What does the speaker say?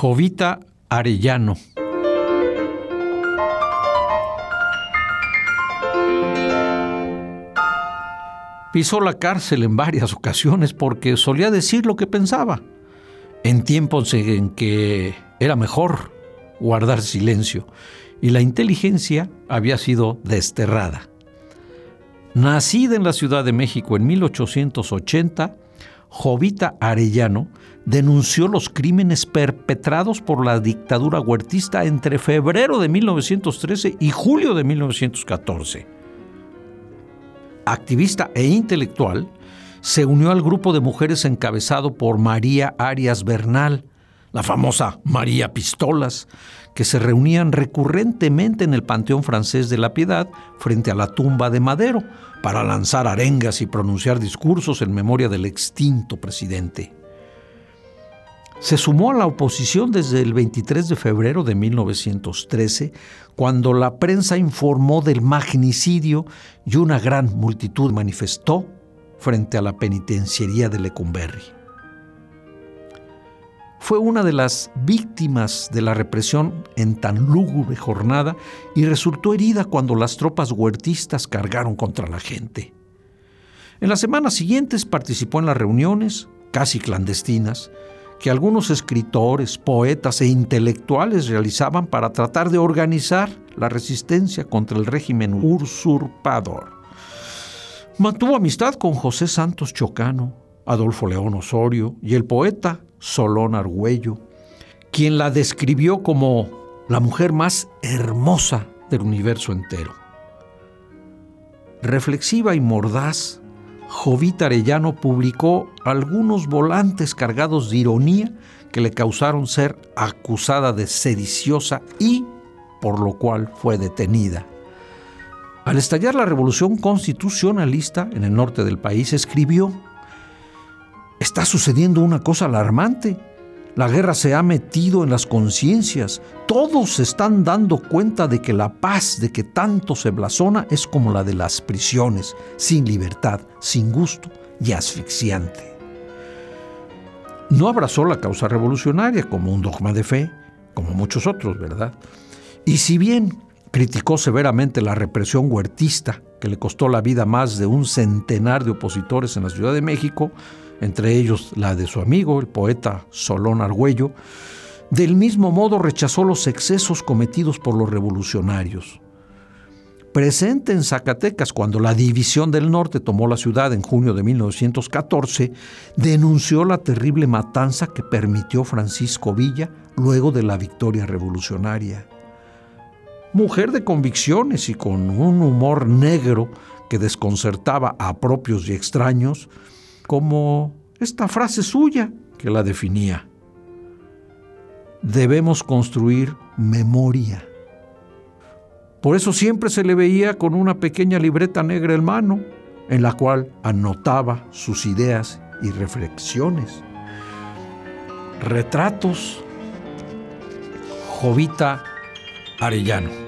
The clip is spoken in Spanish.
Jovita Arellano. Pisó la cárcel en varias ocasiones porque solía decir lo que pensaba, en tiempos en que era mejor guardar silencio y la inteligencia había sido desterrada. Nacida en la Ciudad de México en 1880, Jovita Arellano denunció los crímenes perpetrados por la dictadura huertista entre febrero de 1913 y julio de 1914. Activista e intelectual, se unió al grupo de mujeres encabezado por María Arias Bernal, la famosa María Pistolas, que se reunían recurrentemente en el Panteón Francés de la Piedad frente a la tumba de Madero para lanzar arengas y pronunciar discursos en memoria del extinto presidente. Se sumó a la oposición desde el 23 de febrero de 1913, cuando la prensa informó del magnicidio y una gran multitud manifestó frente a la penitenciaría de Lecumberri. Fue una de las víctimas de la represión en tan lúgubre jornada y resultó herida cuando las tropas huertistas cargaron contra la gente. En las semanas siguientes participó en las reuniones, casi clandestinas, que algunos escritores, poetas e intelectuales realizaban para tratar de organizar la resistencia contra el régimen usurpador. Mantuvo amistad con José Santos Chocano, Adolfo León Osorio y el poeta Solón Argüello, quien la describió como la mujer más hermosa del universo entero. Reflexiva y mordaz, Jovita Arellano publicó algunos volantes cargados de ironía que le causaron ser acusada de sediciosa y por lo cual fue detenida. Al estallar la revolución constitucionalista en el norte del país, escribió, Está sucediendo una cosa alarmante. La guerra se ha metido en las conciencias. Todos se están dando cuenta de que la paz de que tanto se blasona es como la de las prisiones, sin libertad, sin gusto y asfixiante. No abrazó la causa revolucionaria como un dogma de fe, como muchos otros, ¿verdad? Y si bien criticó severamente la represión huertista, que le costó la vida a más de un centenar de opositores en la Ciudad de México, entre ellos la de su amigo, el poeta Solón Argüello, del mismo modo rechazó los excesos cometidos por los revolucionarios. Presente en Zacatecas cuando la División del Norte tomó la ciudad en junio de 1914, denunció la terrible matanza que permitió Francisco Villa luego de la victoria revolucionaria. Mujer de convicciones y con un humor negro que desconcertaba a propios y extraños, como esta frase suya que la definía. Debemos construir memoria. Por eso siempre se le veía con una pequeña libreta negra en mano, en la cual anotaba sus ideas y reflexiones. Retratos. Jovita Arellano.